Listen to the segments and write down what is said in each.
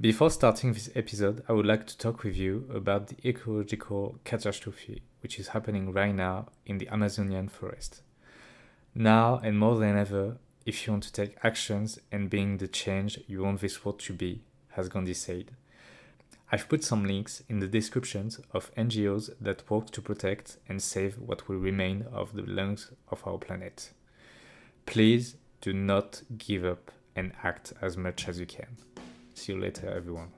Before starting this episode, I would like to talk with you about the ecological catastrophe which is happening right now in the Amazonian forest. Now and more than ever, if you want to take actions and being the change you want this world to be, has Gandhi said. I've put some links in the descriptions of NGOs that work to protect and save what will remain of the lungs of our planet. Please do not give up and act as much as you can. See you later, everyone.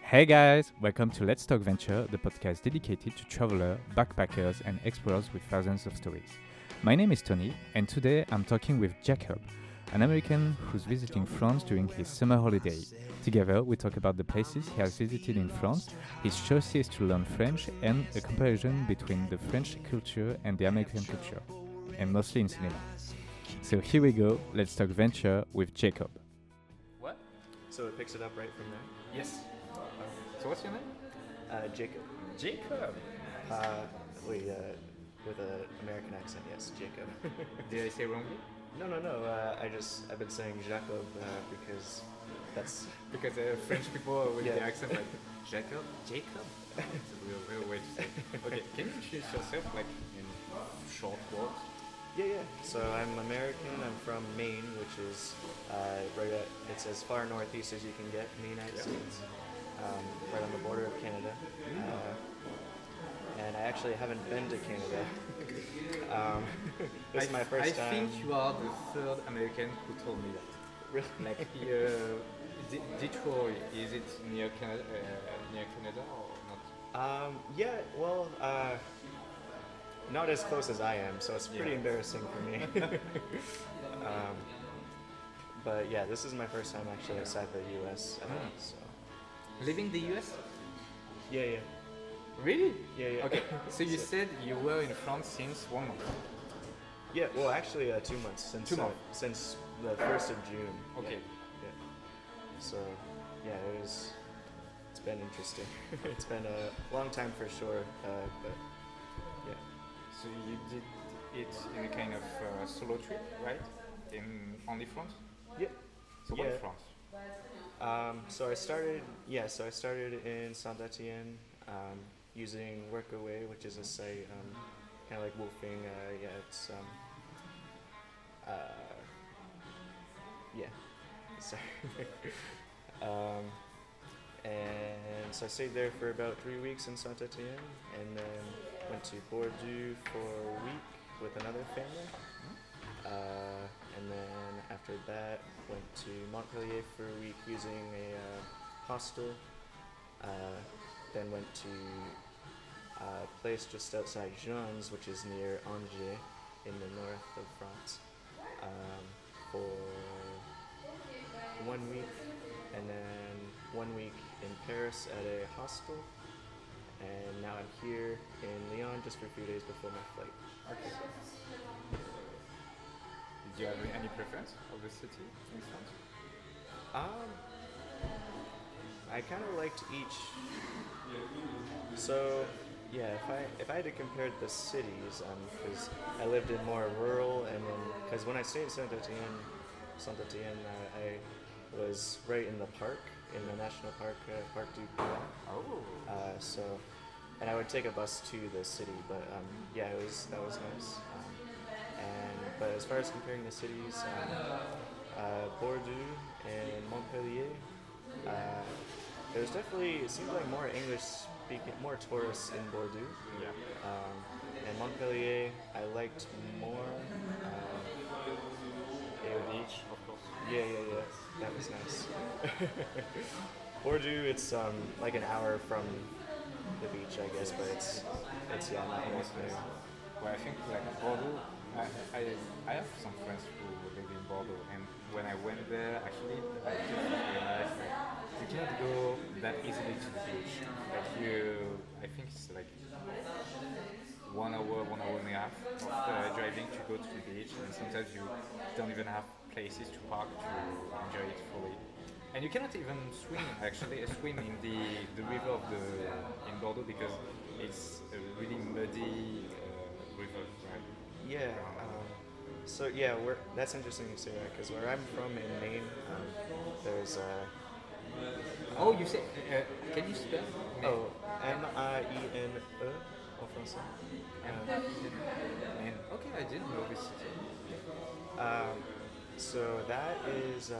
Hey guys, welcome to Let's Talk Venture, the podcast dedicated to travelers, backpackers, and explorers with thousands of stories. My name is Tony, and today I'm talking with Jacob, an American who's visiting France during his summer holiday. Together, we talk about the places he has visited in France, his choices to learn French, and a comparison between the French culture and the American culture, and mostly in cinema. So here we go, let's talk venture with Jacob. What? So it picks it up right from there. Yes. So what's your name? Uh, Jacob. Jacob. Uh, wait, uh, with an American accent, yes, Jacob. Did I say wrongly? no, no, no. Uh, I just I've been saying Jacob uh, because that's Because uh, French people with the accent like Jacob. Jacob. It's a real, real way to say. it. Okay, can you introduce yourself like in short words? Yeah, yeah. So I'm American. I'm from Maine, which is uh, right at it's as far northeast as you can get in the United Yeah. States, um, right on the border of Canada. Uh, and I actually haven't been to Canada. um, this is my first I time. I think you are the third American who told me that. Really? Like uh, D- Detroit, is it near Canada, uh, near Canada or not? Um, yeah, well, uh, not as close as I am, so it's pretty Yeah. embarrassing for me. um, but yeah, this is my first time actually outside the U.S. all, Mm. so Living the US? yeah, yeah, Really? yeah, yeah. Okay, so you said you were in France since one month. yeah, well, actually, uh, two months since Two uh, months. since the first of June. Okay. Yeah, yeah. So yeah, it was. It's been interesting. it's been a long time for sure, uh, but. So you did it in a kind of uh, solo trip, right? In only France? Yeah. So what Yeah. France? Um, so I started, yeah, so I started in Saint Etienne um, using Workaway, which is a site um, kind of like WWOOFing. Uh, yeah, it's, um, uh, yeah, sorry. um, and so I stayed there for about three weeks in Saint Etienne and then went to Bordeaux for a week with another family. Uh, and then after that, went to Montpellier for a week using a uh, hostel. Uh, then went to a place just outside Jeans, which is near Angers in the north of France, um, for one week. And then one week in Paris at a hostel. And now I'm here in Lyon just for a few days before my flight. Okay. Did you have any preference of the city in France? Um, I kind of liked each. So, yeah, if I if I had to compare the cities, because I lived in more rural, and then because when I stayed in Saint Etienne, Saint Etienne, uh, I was right in the park, in the national park, uh, Parc du. Oh. Uh, so, and I would take a bus to the city, but um, yeah, it was that was nice. Um, and but as far as comparing the cities, um, uh, Bordeaux and Montpellier, uh, there was definitely it seemed like more English speaking, more tourists in Bordeaux. Yeah. Um, and Montpellier, I liked more. Um, The beach. Yeah, yeah, yeah. That was nice. Bordeaux, it's um, like an hour from the beach, I guess, but it's it's yeah, not worth yes. Well, I think like Bordeaux, I, I, I have some friends who live in Bordeaux, and when I went there, actually, I just realized you cannot go that easily to the beach. Like you, I think it's like one hour, one hour and a half of uh, driving to go to the beach, and sometimes you don't even have places to park to enjoy it fully. And you cannot even swim, actually, uh, swim in the, the river of the in Bordeaux because it's a really muddy uh, river, right? Yeah, um, so yeah, we're, that's interesting you say that because where I'm from in Maine, um, there's uh, Oh, you say. Uh, can you spell? oh M I E N E en français. And okay, I didn't know this. Um, so that is, uh,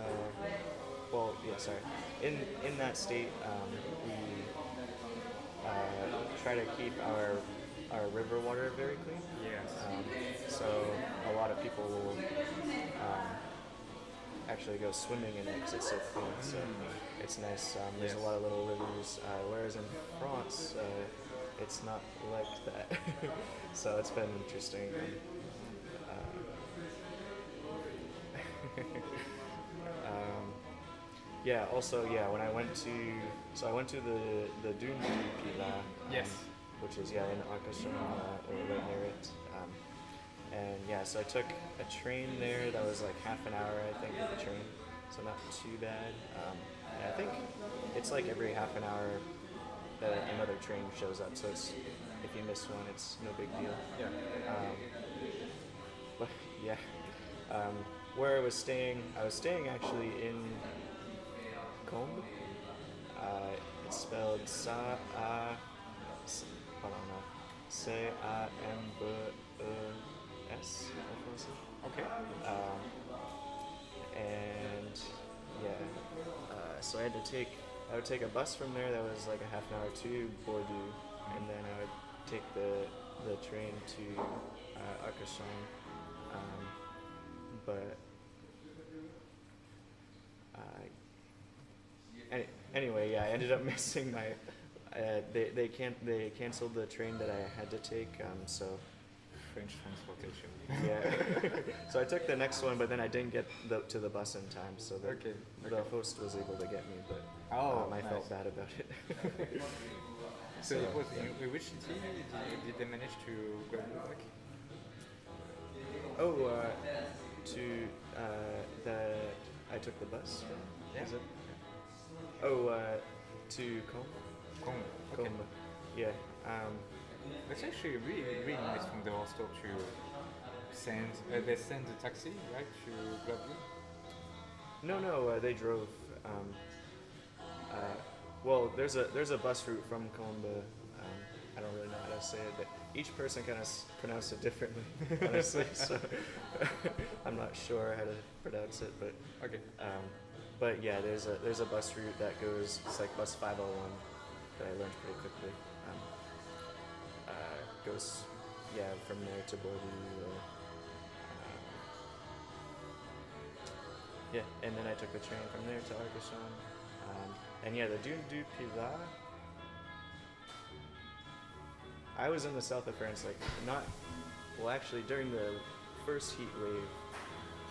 well, yeah, sorry. In in that state, um, we uh, try to keep our our river water very clean. Yes. Um, so a lot of people will um, actually go swimming in it because it's so clean. So it's nice. Um, there's Yes. a lot of little rivers. Uh, whereas in France, uh, it's not like that. so it's been interesting. Um, yeah. Also, yeah. When I went to, so I went to the the Dune du Pilat. um, Yes. Which is yeah in uh, or right near it. Um, and yeah, so I took a train there that was like half an hour, I think, with the train, so not too bad. Um, and I think it's like every half an hour that another train shows up, so it's if you miss one, it's no big deal. Yeah. Um, but yeah, um, where I was staying, I was staying actually in Cambes. Uh, it's spelled Sa A. Hold on, no. C A M B E S. Okay. Um, and yeah, uh, so I had to take I would take a bus from there that was like a half an hour to Bordeaux, and then I would take the the train to uh, Arcachon. Um, but uh, any, anyway, yeah, I ended up missing my. Uh, they they can't they canceled the train that I had to take. Um, so French transportation. yeah. so I took the next one, but then I didn't get the, to the bus in time. So the, Okay, the host was able to get me, but Oh, um, I felt bad about it. So it was yeah. in, in which city did, did they manage to grab you back? oh, uh, to uh, the I took the bus. From, Yeah. Is it? Oh, uh, to Cambes. Cambes. Okay. Cambes. Yeah. Um, That's actually really, really nice from the hostel to send. Uh, they send a taxi, right, to grab you. no, no, uh, they drove. Um, uh, well, there's a there's a bus route from Cambes. Um, I don't really know how to say it, but each person kind of s- pronounce it differently, honestly. so I'm not sure how to pronounce it, but Okay. um, but yeah, there's a there's a bus route that goes. It's like bus 501 that I learned pretty quickly. Um, uh, goes yeah from there to Bordeaux. Or, um, yeah, and then I took the train from there to Arcachon. Um, and yeah, the Dune du Pilat. I was in the south of France, like not. Well, actually, during the first heat wave,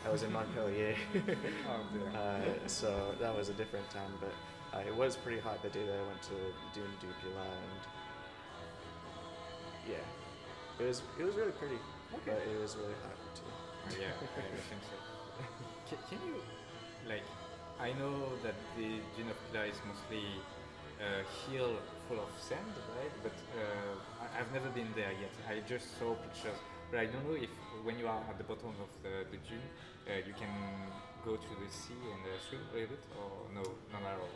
I was in Montpellier. Oh, uh, so that was a different time, but uh, it was pretty hot the day that I went to Dune du Pilat, and yeah, it was it was really pretty, Okay. but it was really hot too. Uh, yeah, I think so. Can, can you, like, I know that the Dune of Pilat is mostly a hill full of sand, right? But uh, I've never been there yet. I just saw pictures. But I don't know if when you are at the bottom of the, the dune, uh, you can go to the sea and uh, swim a little bit, or no, not at all.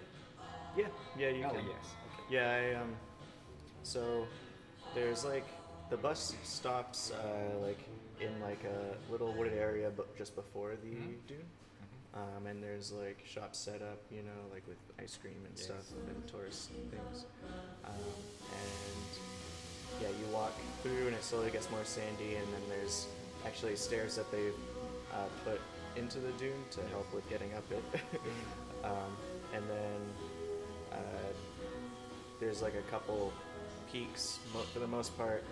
Yeah, yeah, you oh, can. yes. Okay. Yeah, I um. So there's like the bus stops uh, like in like a little wooded area, but just before the Mhm. dune. Um, and there's like shops set up, you know, like with ice cream and Yes. stuff and tourist things. Um, and yeah, you walk through and it slowly gets more sandy, and then there's actually stairs that they've uh, put into the dune to help with getting up it. um, and then uh, there's like a couple peaks. Mo- for the most part,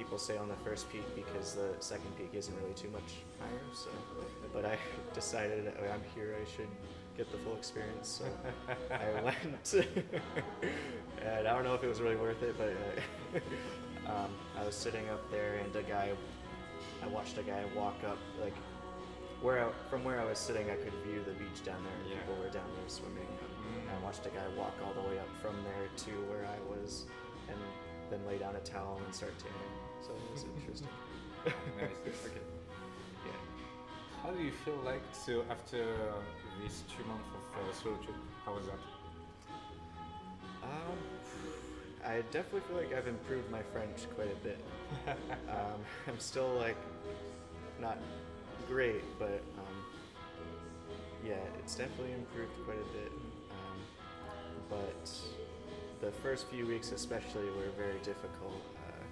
people stay on the first peak because the second peak isn't really too much higher. So, but I decided oh, I'm here, I should get the full experience. So I went, and I don't know if it was really worth it, but uh, um, I was sitting up there, and a guy, I watched a guy walk up like. Where I, from where I was sitting, I could view the beach down there, and Yeah. people were down there swimming. Mm. And I watched a guy walk all the way up from there to where I was, and then lay down a towel and start tanning. So it was interesting. nice. Okay. Yeah. how do you feel like so after these two months of uh, solitude? How was that? Um, I definitely feel like I've improved my French quite a bit. um, I'm still like not great, but um, yeah, it's definitely improved quite a bit. Um, but the first few weeks, especially, were very difficult. Uh,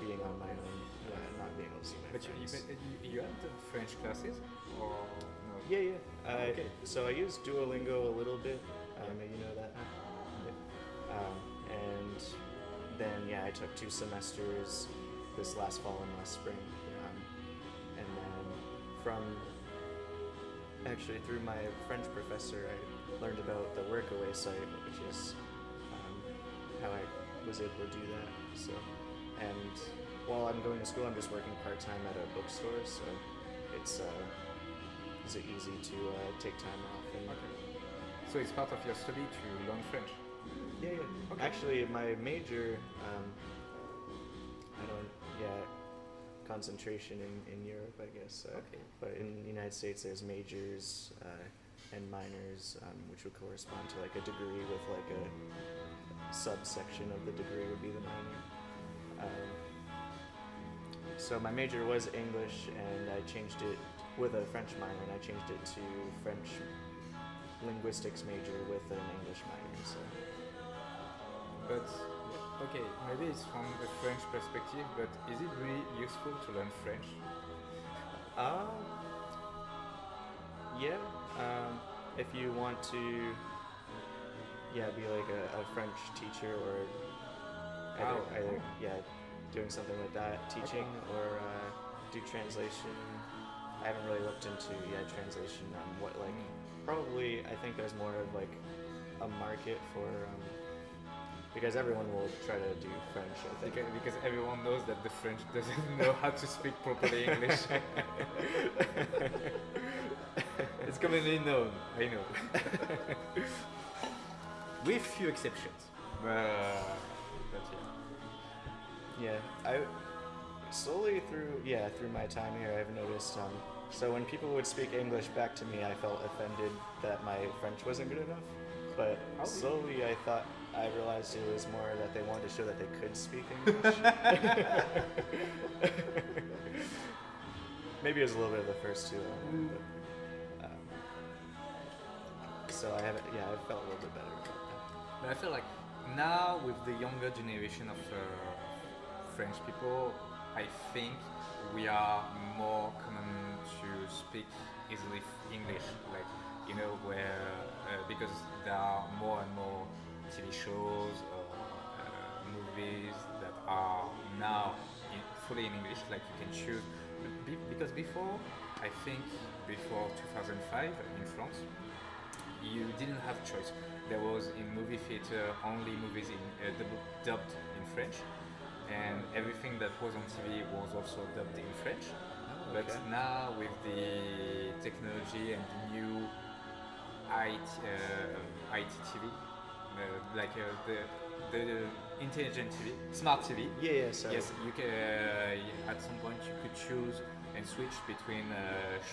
being on my own, uh, not being able to see my But you, you, friends. but you, you had the French classes or no? Yeah, yeah. I, Okay. So I use Duolingo a little bit. Um, You know that. Um, and then yeah, I took two semesters this last fall and last spring. Um, and then from actually through my French professor, I learned about the Workaway site, which is how I was able to do that. So, and while I'm going to school, I'm just working part time at a bookstore, so it's uh, is it easy to uh, take time off and Okay. So it's part of your study to learn French. yeah, yeah. Okay. Actually, my major, um, I don't, yeah, concentration in, in Europe, I guess. Uh, Okay. But in the United States, there's majors uh, and minors, um, which would correspond to like a degree with like a subsection of the degree would be the minor. Um, so my major was English, and I changed it with a French minor, and I changed it to French linguistics major with an English minor. So. But okay, maybe it's from a French perspective, but is it really useful to learn French? Um, yeah. Um, if you want to, yeah, be like a, a French teacher or either, Oh. either yeah, doing something like that, teaching or uh, do translation. I haven't really looked into yeah translation on what like probably I think there's more of like a market for um, because everyone will try to do French. I think. Because, because everyone knows that the French doesn't know how to speak properly English. it's commonly known, I know. With few exceptions. But, but yeah. Yeah, I slowly through yeah through my time here, I've noticed. Um, so when people would speak English back to me, I felt offended that my French wasn't good enough. But Oh. slowly, I thought I realized it was more that they wanted to show that they could speak English. Maybe it was a little bit of the first two. um, so I haven't. Yeah, I felt a little bit better about that. But I feel like now with the younger generation of uh, French people, I think we are more common to speak easily English. Like you know, where uh, because there are more and more TV shows or uh, movies that are now in, fully in English. Like you can choose. Be- because before, I think before 2005 in France, you didn't have choice. There was in movie theater only movies in uh, dub- dubbed in French, and everything that was on TV was also dubbed in French. But okay. now with the technology and the new IT, uh, IT TV, uh, like uh, the the intelligent TV, smart TV, Yeah, yeah. So Yes, you can. Uh, at some point, you could choose and switch between uh,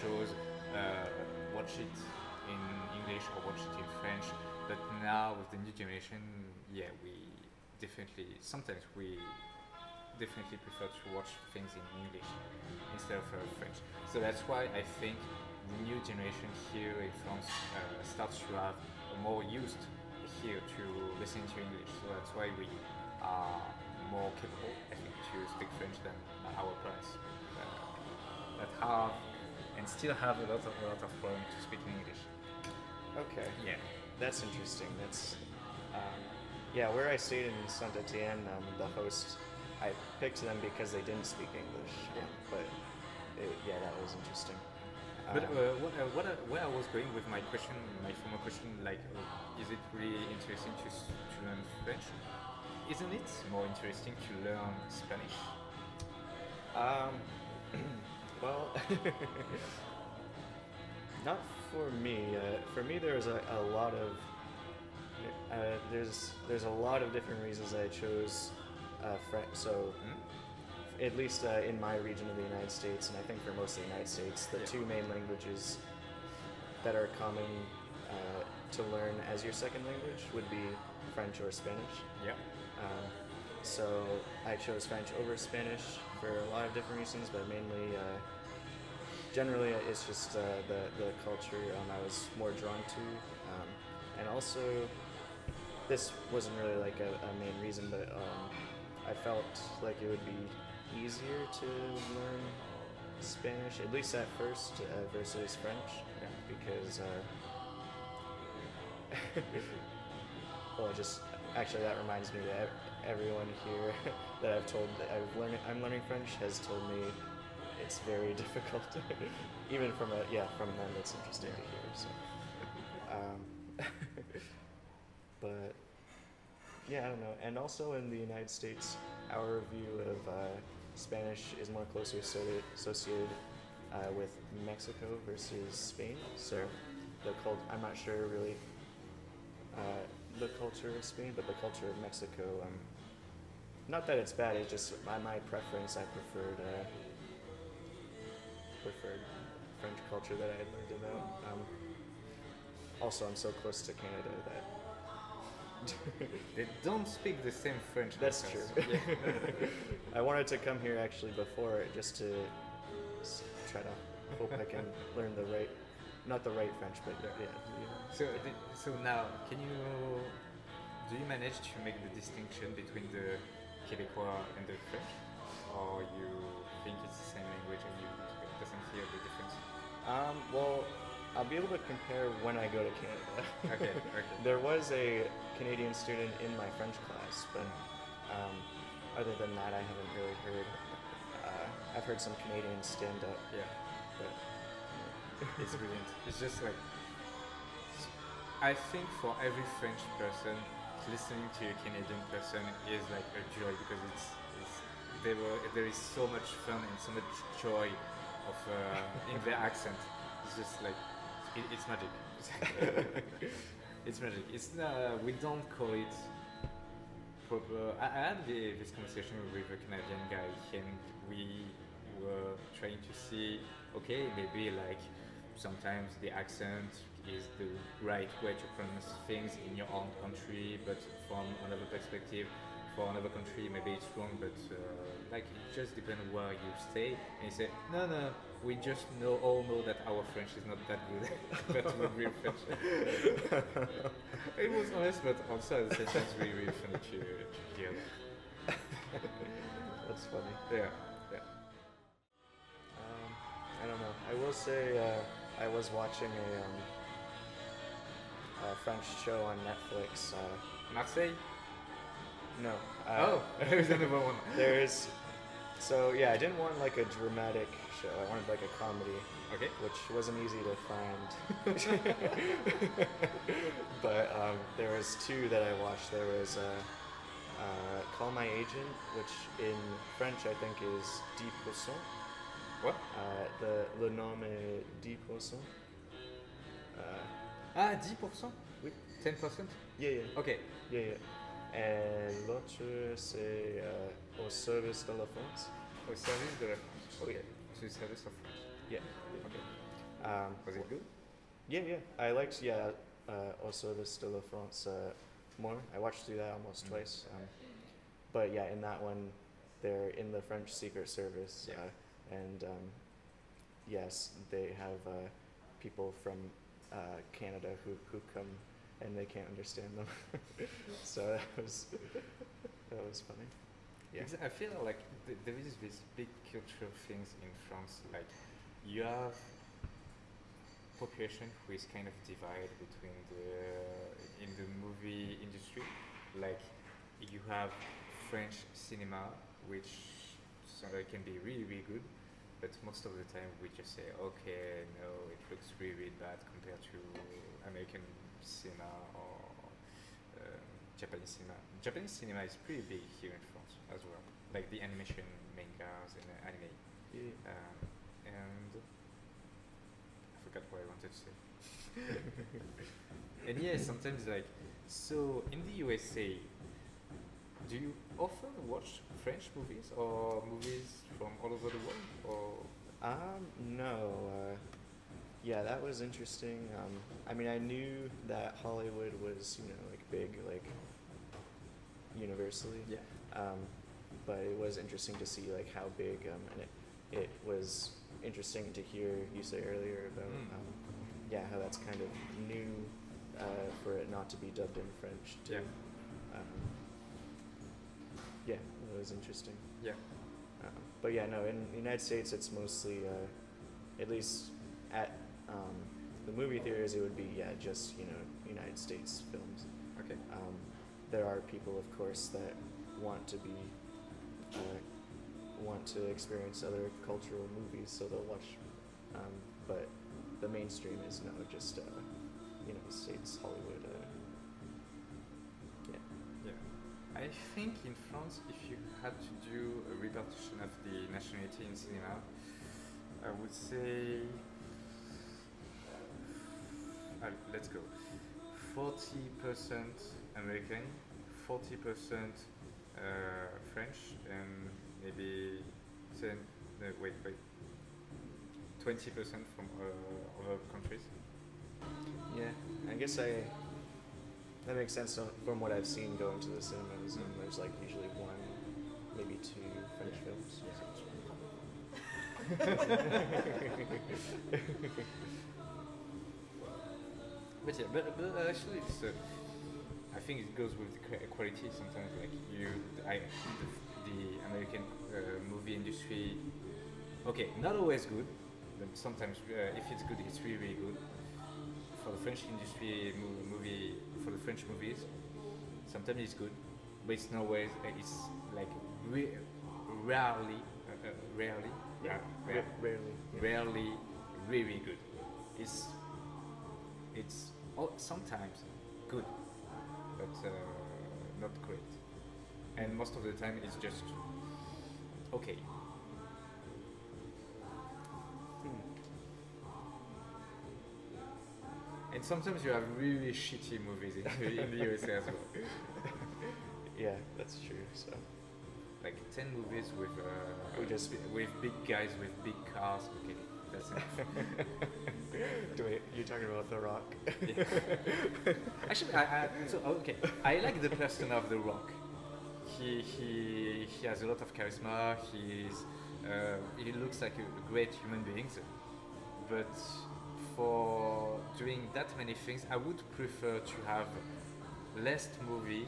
shows, uh, watch it English or watch it in French. But now with the new generation, yeah, we definitely sometimes we definitely prefer to watch things in English instead of uh, French. So that's why I think the new generation here in France uh, starts to have more used here to listen to English. So that's why we are more capable, I think, to speak French than our parents uh, that have and still have a lot of a lot of problem to speak English. Okay. Yeah. That's interesting. That's um, yeah. Where I stayed in Saint Etienne, um, the host, I picked them because they didn't speak English. Yeah. um, but it, yeah, that was interesting. But Um, uh, what, uh, what, uh, where I was going with my question, my former question, like, uh, is it really interesting to, to learn French? Isn't it more interesting to learn Spanish? Um, well, not for me. Uh, for me, there was a, a lot of uh, there's there's a lot of different reasons I chose uh, French. So Hmm? at least uh, in my region of the United States, and I think for most of the United States, the Yeah. two main languages that are common uh, to learn as your second language would be French or Spanish. Yeah. Um, so I chose French over Spanish for a lot of different reasons, but mainly, uh, generally, uh, it's just uh, the the culture um, I was more drawn to, um, and also this wasn't really like a, a main reason, but um, I felt like it would be easier to learn Spanish, at least at first, uh, versus French, Yeah. because. Uh, well, just actually that reminds me that everyone here that I've told that I've learned I'm learning French has told me it's very difficult. Even from a yeah from them, it's interesting to hear. So, um, but yeah, I don't know. And also in the United States, our view of uh, Spanish is more closely associated uh, with Mexico versus Spain. So the cult I'm not sure really uh, the culture of Spain, but the culture of Mexico. Um, not that it's bad. It's just my, my preference. I preferred preferred French culture that I had learned about. Um, also, I'm so close to Canada that They don't speak the same French. that's as true. Yeah. I wanted to come here actually before just to try to hope I can learn the right, not the right French, but yeah. yeah. So, the- so now, can you do you manage to make the distinction between the Quebecois and the French, or you think it's the same language and you doesn't hear the difference? Um, well, I'll be able to compare when I go to Canada. Okay, okay. there was a Canadian student in my French class, but um, other than that, I haven't really heard. Uh, I've heard some Canadians stand up, Yeah, but it's brilliant. It's just like I think for every French person, listening to a Canadian person is like a joy because it's, it's there were there is so much fun and so much joy of uh, in their accent. It's just like it, it's magic. it's magic. It's uh, we don't call it proper. I, I had the, this conversation with a Canadian guy, and we were trying to see. Okay, maybe like sometimes the accent is the right way to pronounce things in your own country, but from another perspective, for another country, maybe it's wrong. But uh, like it just depends where you stay. And you say, no, no, we just know all know that our French is not that good, but we're real French. it was honest, but also at the same time, it's really, really funny to, to hear. that. that's funny. Yeah, yeah. Um, I don't know. I will say uh, I was watching a, um, a French show on Netflix. Uh, Marseille. No. Uh, oh, there's another one. There's. So yeah, I didn't want like a dramatic show. I wanted like a comedy, Okay. which wasn't easy to find. but um, there was two that I watched. There was uh, uh, Call My Agent, which in French I think is Dix Pourcent. What? Uh, the le nom est dix pourcent. Uh, Ah, 10%? Oui. 10%? yeah, yeah, Okay. yeah, yeah. Et l'autre c'est euh, au service de la France. Au service de la France. Okay. To service of France. Yeah. Okay. Um, Was it good? Yeah, yeah. I liked yeah uh, au service de la France uh, more. I watched through that almost Mm. twice. Um, but yeah, in that one, they're in the French Secret Service, Yeah. uh, and um, yes, they have uh, people from uh, Canada who who come and they can't understand them. so that was that was funny. Yeah. I feel like th- there is this big cultural things in France. Like you have population who is kind of divided between the in the movie industry. Like you have French cinema, which so it can be really really good, but most of the time we just say, okay, no, it looks really bad compared to American cinema or um, Japanese cinema. Japanese cinema is pretty big here in France as well, like the animation mangas and uh, anime. Yeah. Um, and I forgot what I wanted to say. and yeah, sometimes like so in the USA, do you often watch French movies or movies from all over the world? Or Um, no. Uh, yeah, that was interesting. Um, I mean, I knew that Hollywood was, you know, like big, like universally. yeah, Um, but it was interesting to see like how big, um, and it, it was interesting to hear you say earlier about, Mm. um, yeah, how that's kind of new uh, for it not to be dubbed in French. Too. Yeah. Um, it was interesting. yeah, Um, but yeah, no, in the United States, it's mostly, uh, at least at um, the movie theaters, it would be, yeah, just, you know, United States films. okay, Um, there are people, of course, that want to be, uh, want to experience other cultural movies, so they'll watch, um, but the mainstream is no, just, uh, United States, Hollywood, I think in France, if you had to do a repartition of the nationality in cinema, I would say, uh, let's go, forty percent American, forty percent uh, French, and maybe ten. No, wait, wait. Twenty percent from uh, other countries. Yeah, I guess I. That makes sense from what I've seen going to the cinemas, and there's like usually one, maybe two French films. But yeah, but, but actually, it's, uh, I think it goes with the quality. Sometimes, like you, I, the, the American uh, movie industry. Okay, not always good, but sometimes uh, if it's good, it's really, really good. French industry, movie for the French movies, sometimes it's good, but it's not always. It's like re- rarely, uh, uh, rarely, Yeah, ra- ra- ra- rarely. yeah. rarely really good. It's it's oh, sometimes good, but uh, not great. And most of the time, it's just okay. And sometimes you have really shitty movies in the, in the USA as well. Yeah, that's true. So Like ten movies with uh, We just- with big guys with big cars. Okay, that's enough. Do wait, you're talking about The Rock? Actually, I, I, so okay, I like the person of The Rock. He he he has a lot of charisma. He's uh, he looks like a great human being. But for doing that many things, I would prefer to have less movie,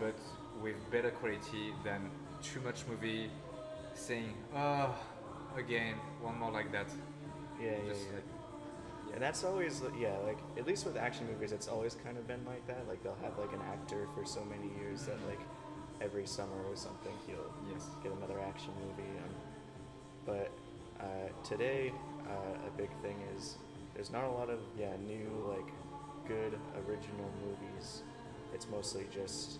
but with better quality than too much movie. Saying, oh, again, one more like that. yeah, yeah, Just yeah. like- And that's always, yeah, like, at least with action movies, it's always kind of been like that. Like, they'll have, like, an actor for so many years that, like, every summer or something, he'll Yes. get another action movie. Um, but uh, today, uh, a big thing is there's not a lot of, yeah, new, like, good original movies. It's mostly just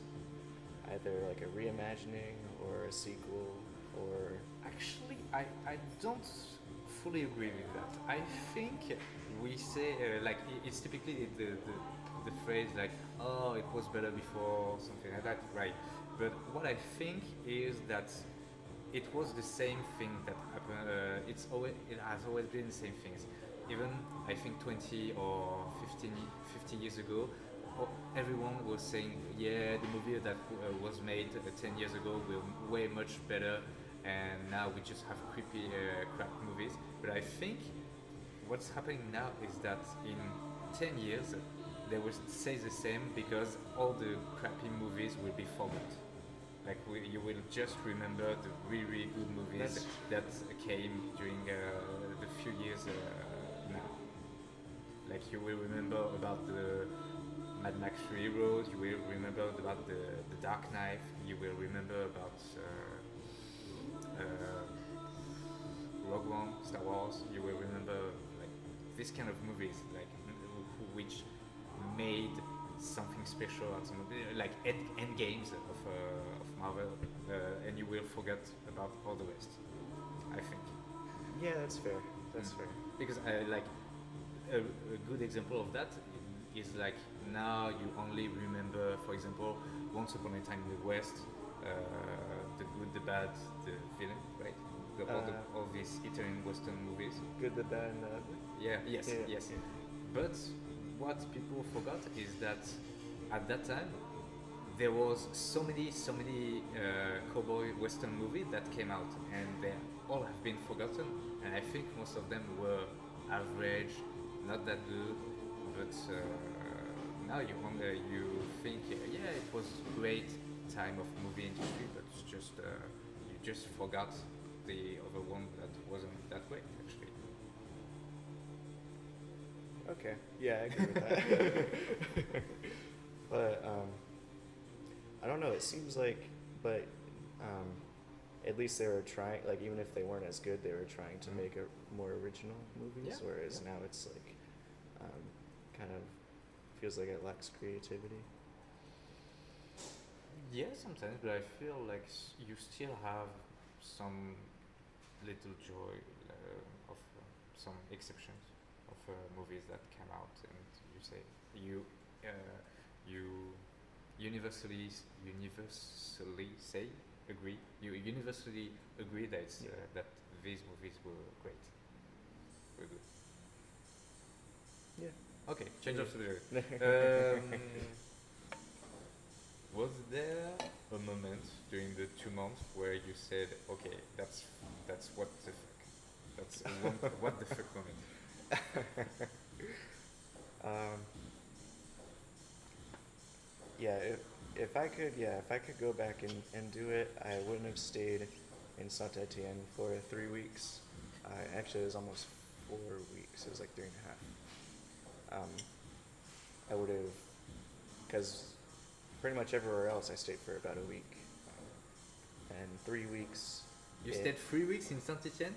either, like, a reimagining or a sequel or. Actually, I, I don't fully agree with that. I think we say, uh, like, it's typically the, the, the phrase, like, oh, it was better before, something like that, right? But what I think is that it was the same thing that happened, uh, it's always, it has always been the same things. Even, I think, 20 or 15, 50 years ago, everyone was saying, yeah, the movie that uh, was made uh, 10 years ago were way much better, and now we just have creepy uh, crap movies. But I think what's happening now is that in 10 years, they will say the same because all the crappy movies will be forgot. Like we, you will just remember the really, really good movies that came during uh, the few years uh. Like you will remember about the Mad Max Fury Road. You will remember about the, the Dark Knight. You will remember about uh, uh, Rogue One, Star Wars. You will remember like this kind of movies, like which made something special or something like end, end games of, uh, of Marvel, uh, and you will forget about all the rest. I think Yeah, that's fair. That's Mm. fair. because I like a, a good example of that is like now you only remember, for example, Once Upon a Time in the West, uh, the good, the bad, the villain, right? The, all, the, Uh, all these Italian Western movies. Good, the bad, and the ugly. Yeah, yes, Yeah. yes. But what people forgot is that at that time there was so many, so many uh, cowboy western movies that came out, and they all have been forgotten. And I think most of them were average, not that good. But uh, now you wonder, you think, yeah, it was great time of movie industry, but it's just uh, you just forgot the other one that wasn't that great actually. Okay. Yeah, I agree with that. but um, I don't know. It seems like, but um, at least they were trying. Like even if they weren't as good, they were trying to Mhm. make a more original movies. Yeah, Whereas yeah. now it's like, kind of feels like it lacks creativity. Yeah, sometimes, but I feel like you still have some little joy uh, of uh, some exceptions of uh, movies that came out, and you say you uh, you universally universally say agree you universally agree that it's, uh, Yeah. that these movies were great, were good. Yeah. Okay, change of subject. Um, was there a moment during the two months where you said, "Okay, that's that's what the fuck, that's a one, what the fuck moment"? Um, yeah, if, if I could, yeah, if I could go back and, and do it, I wouldn't have stayed in Saint Etienne for three weeks. I actually, it was almost four weeks. It was like three and a half. Um, I would have, because pretty much everywhere else I stayed for about a week. And three weeks. You stayed three weeks in Saint Etienne.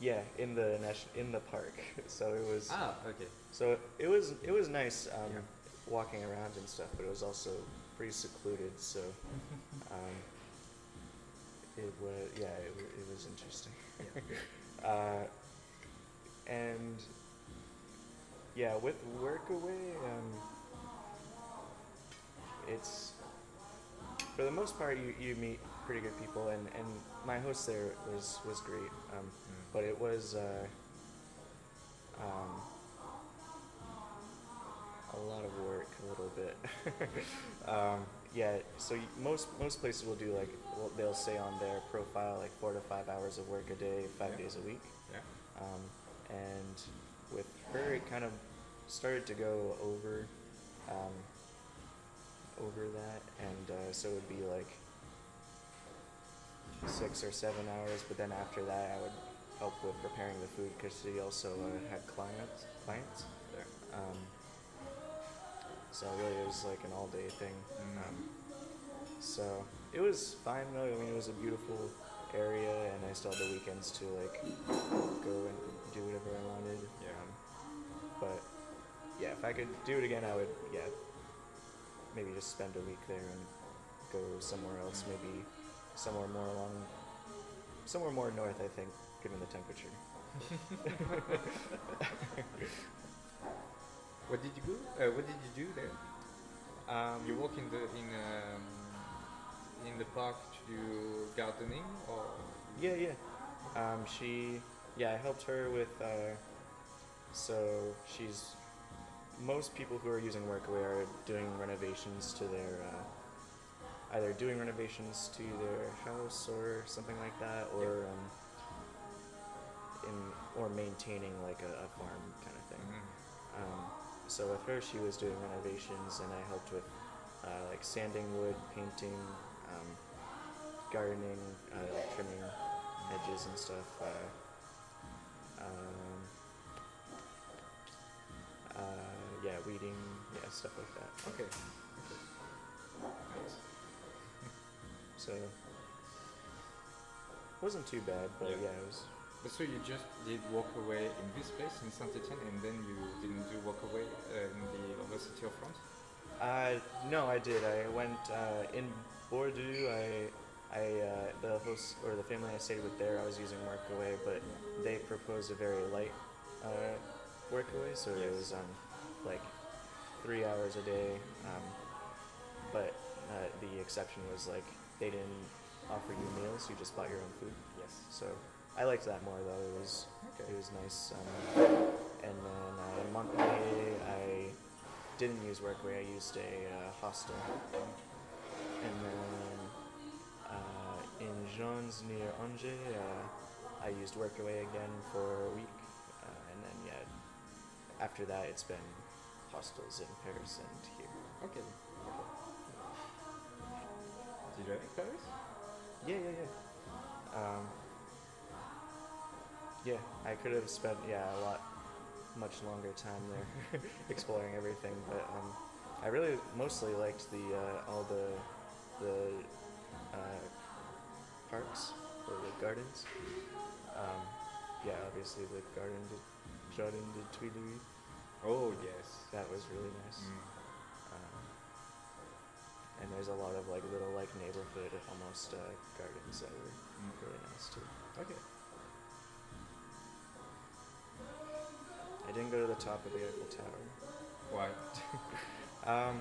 Yeah, in the nation, in the park. So it was. Ah, okay. So it was it was nice um, Yeah. walking around and stuff, but it was also pretty secluded. So um, it was yeah, it, it was interesting. uh, yeah, with Workaway, um, it's for the most part you, you meet pretty good people, and, and my host there was was great. Um, Mm. but it was uh, um, a lot of work, a little bit. um, yeah, so most most places will do like well, they'll say on their profile like four to five hours of work a day, five Yeah. days a week. Yeah. Um, and with her, it kind of started to go over um, over that, and uh, so it would be like six or seven hours. But then after that, I would help with preparing the food because she also uh, had clients. Clients. Um, so really, it was like an all-day thing. Mm. Um, so it was fine though. I mean, it was a beautiful area, and I still had the weekends to like go and do whatever I wanted. Yeah. But yeah, if I could do it again, I would. Yeah, maybe just spend a week there and go somewhere else. Maybe somewhere more along, somewhere more north. I think, given the temperature. What did you do? Uh, what did you do there? Um, You walk in the in um, in the park to do gardening, or Yeah, yeah. Um, she, yeah, I helped her with. Uh, so she's. Most people who are using Workaway are doing renovations to their. Uh, either doing renovations to their house or something like that, or um, in or maintaining like a, a farm kind of thing. Mhm. Um, so with her, she was doing renovations, and I helped with uh, like sanding wood, painting, um, gardening, uh, trimming hedges and stuff. Uh, um, uh, yeah, weeding, yeah, stuff like that. okay. Nice. So wasn't too bad, but Yeah. yeah, it was. But so you just did walk away in this place in Saint Etienne, and then you didn't do walk away uh, in the other city of France. Uh, no, I did. I went uh, in Bordeaux. I, I uh, the host or the family I stayed with there. I was using Workaway, but they proposed a very light uh, Workaway, so it was um, like three hours a day. Um, but uh, the exception was like they didn't offer you meals; you just bought your own food. Yes. So I liked that more though. It was Okay. it was nice. Um, and then uh, in Montpellier, I didn't use Workaway. I used a uh, hostel. And then uh, in Jeans near Angers, uh, I used Workaway again for a week. After that, it's been hostels in Paris and here. Okay. Did you like Paris? Yeah, yeah, yeah. Um, yeah, I could have spent yeah a lot, much longer time there, exploring everything. But um, I really mostly liked the uh, all the the uh, parks or the gardens. Um, yeah, obviously the Garden Jardin de Tuileries. Oh yes. That was really nice. Mm. Um, and there's a lot of like little like neighborhood almost uh, gardens that were Mm. really nice too. Okay. I didn't go to the top of the Eiffel Tower. Why? Um,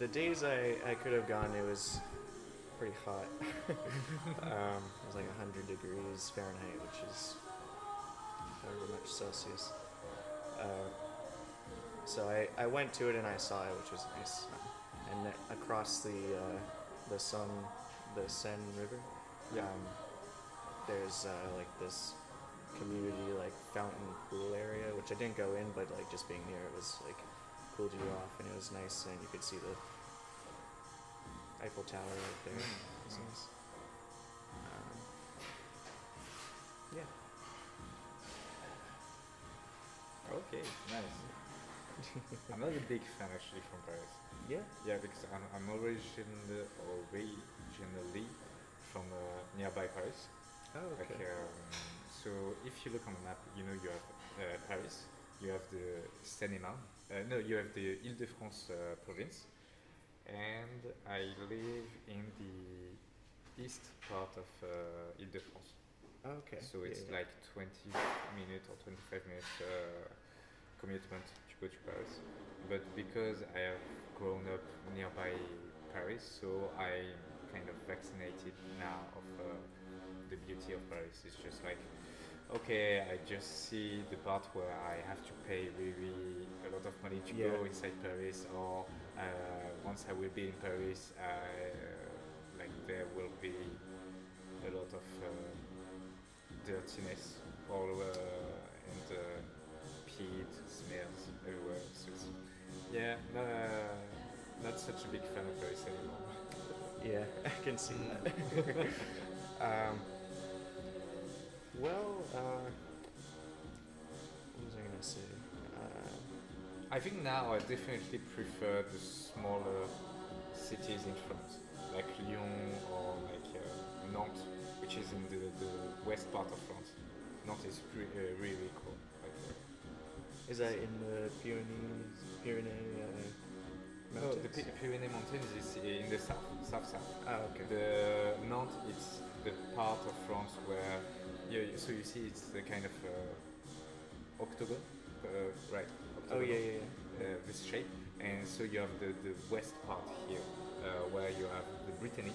the days I, I could have gone, it was pretty hot. um, it was like 100 degrees Fahrenheit, which is however much Celsius. Uh, so I, I went to it and I saw it, which was nice. And across the uh, the Sun, the Seine River, Yeah. um, there's uh, like this community like fountain pool area, which I didn't go in, but like just being near it was like cooled you off, and it was nice, and you could see the Eiffel Tower right there. Mm, Okay. Nice. I'm not a big fan actually from Paris. Yeah. Yeah, because I'm, I'm originally, originally from uh, nearby Paris. Oh, Like, okay. um, so if you look on the map, you know you have uh, Paris, you have the Seine-et-Marne, uh, no, you have the Île-de-France uh, province, and I live in the east part of uh, Île-de-France. Oh, okay. So Yeah, it's yeah. like 20 minutes or 25 minutes uh, commitment to go to Paris. But because I have grown up nearby Paris, so I'm kind of vaccinated now of uh, the beauty of Paris. It's just like, okay, I just see the part where I have to pay really a lot of money to Yeah. go inside Paris, or uh, once I will be in Paris, I, like there will be a lot of uh, dirtiness all over and peat smells everywhere. So yeah, not, uh, not such a big fan of Paris anymore. Yeah, I can see that. um, well, uh, what was I gonna say? Uh, I think now I definitely prefer the smaller cities in France, like Lyon or like uh, Nantes, which is in the, the west part of France. Nantes is re- uh, really cool. Is that in the Pyrenees? Pyrenees uh, no, mountains? the Py- Pyrenees Mountains is in the south, south south. Ah, okay. The Nantes, it's the part of France where, you, so you see, it's the kind of uh, octagon, uh, right? oh yeah, yeah, yeah. Uh, this shape, and so you have the, the west part here, uh, where you have the Brittany,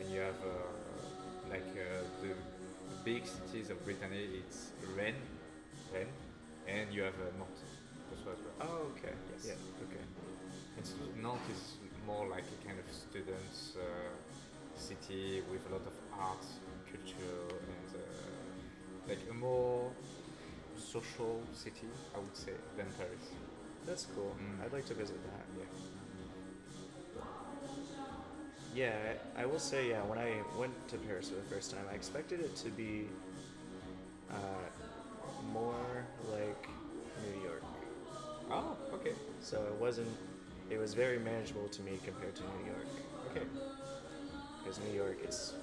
and you have uh, like uh, the, the big cities of Brittany. It's Rennes, Rennes, and you have uh, Nantes as well. Oh, okay. Yes. Yeah. Okay. And so Nantes is more like a kind of students' uh, city with a lot of arts, and culture, and uh, like a more social city, I would say, than Paris. That's cool. Mm. I'd like to visit that. Yeah. Yeah, I, I will say, yeah, when I went to Paris for the first time, I expected it to be uh, more like New York. Oh, okay. So it wasn't, it was very manageable to me compared to New York. Okay. Because New York is,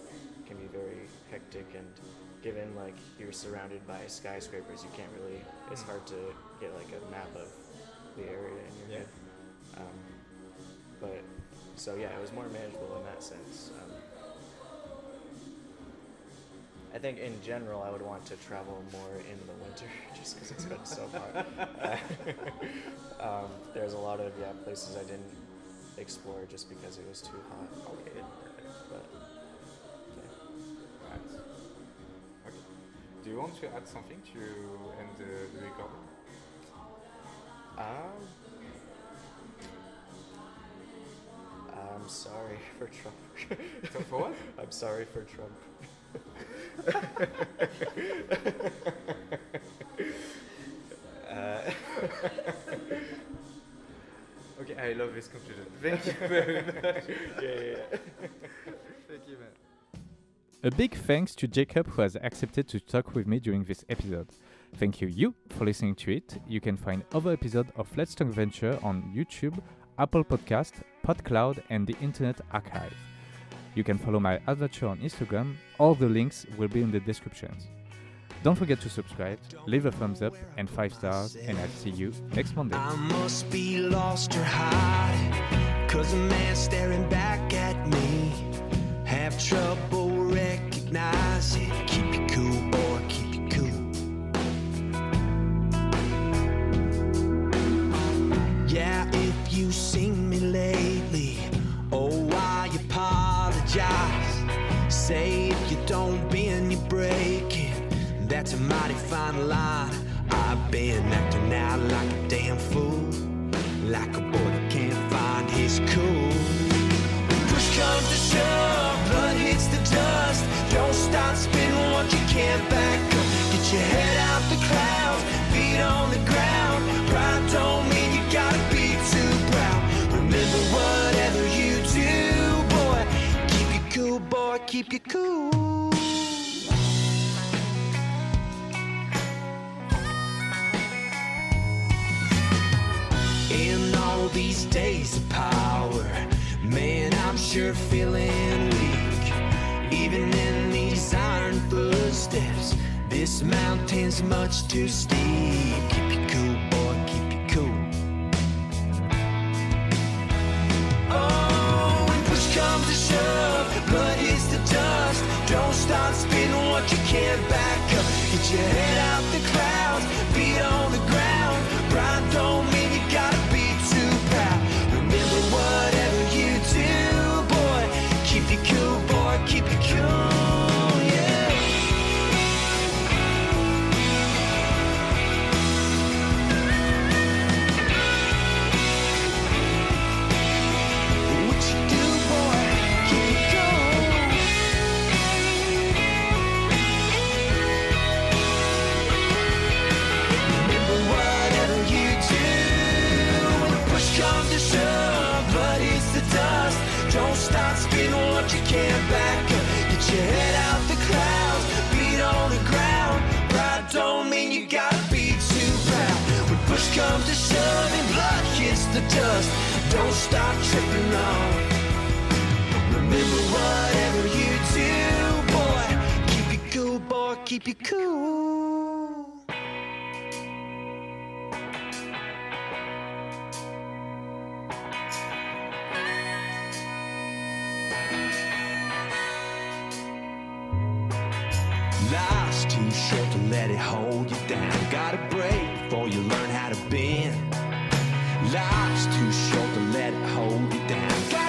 can be very hectic and given like you're surrounded by skyscrapers, you can't really, it's Mm. hard to get like a map of the area in your Yeah. head. Um, but so yeah, it was more manageable in that sense. Um, I think in general, I would want to travel more in the winter just because it's been so hot. Um, there's a lot of yeah places I didn't explore just because it was too hot. Okay. But yeah. Right. Okay. Do you want to add something to end the, the recording? Um, I'm sorry for Trump. For what? I'm sorry for Trump. Uh, Okay, I love this conclusion. Thank you very much. yeah, yeah, yeah. Thank you, man. A big thanks to Jacob who has accepted to talk with me during this episode. Thank you, you, for listening to it. You can find other episodes of Let's Talk Venture on YouTube, Apple Podcast, PodCloud, and the Internet Archive. You can follow my adventure on Instagram. All the links will be in the descriptions. Don't forget to subscribe, leave a thumbs up and 5 stars, and I'll see you next Monday. I must be lost or hiding, cause a man staring back at me. Have trouble recognizing. Been I'm feeling weak. Even in these iron footsteps, this mountain's much too steep. Keep you cool, boy, keep you cool. Oh, when push comes to shove, blood hits the dust. Don't start spinning what you can't back up. Get your head out the clouds, can't back. Up Get your head out the clouds. Feet on the ground. Pride don't mean you gotta be too proud. When push comes to shove And blood hits the dust Don't stop tripping on. Remember whatever you do, boy. Keep it cool, boy, keep it cool Life's too short to let it hold you down. Gotta break before you learn how to bend. Life's too short to let it hold you down.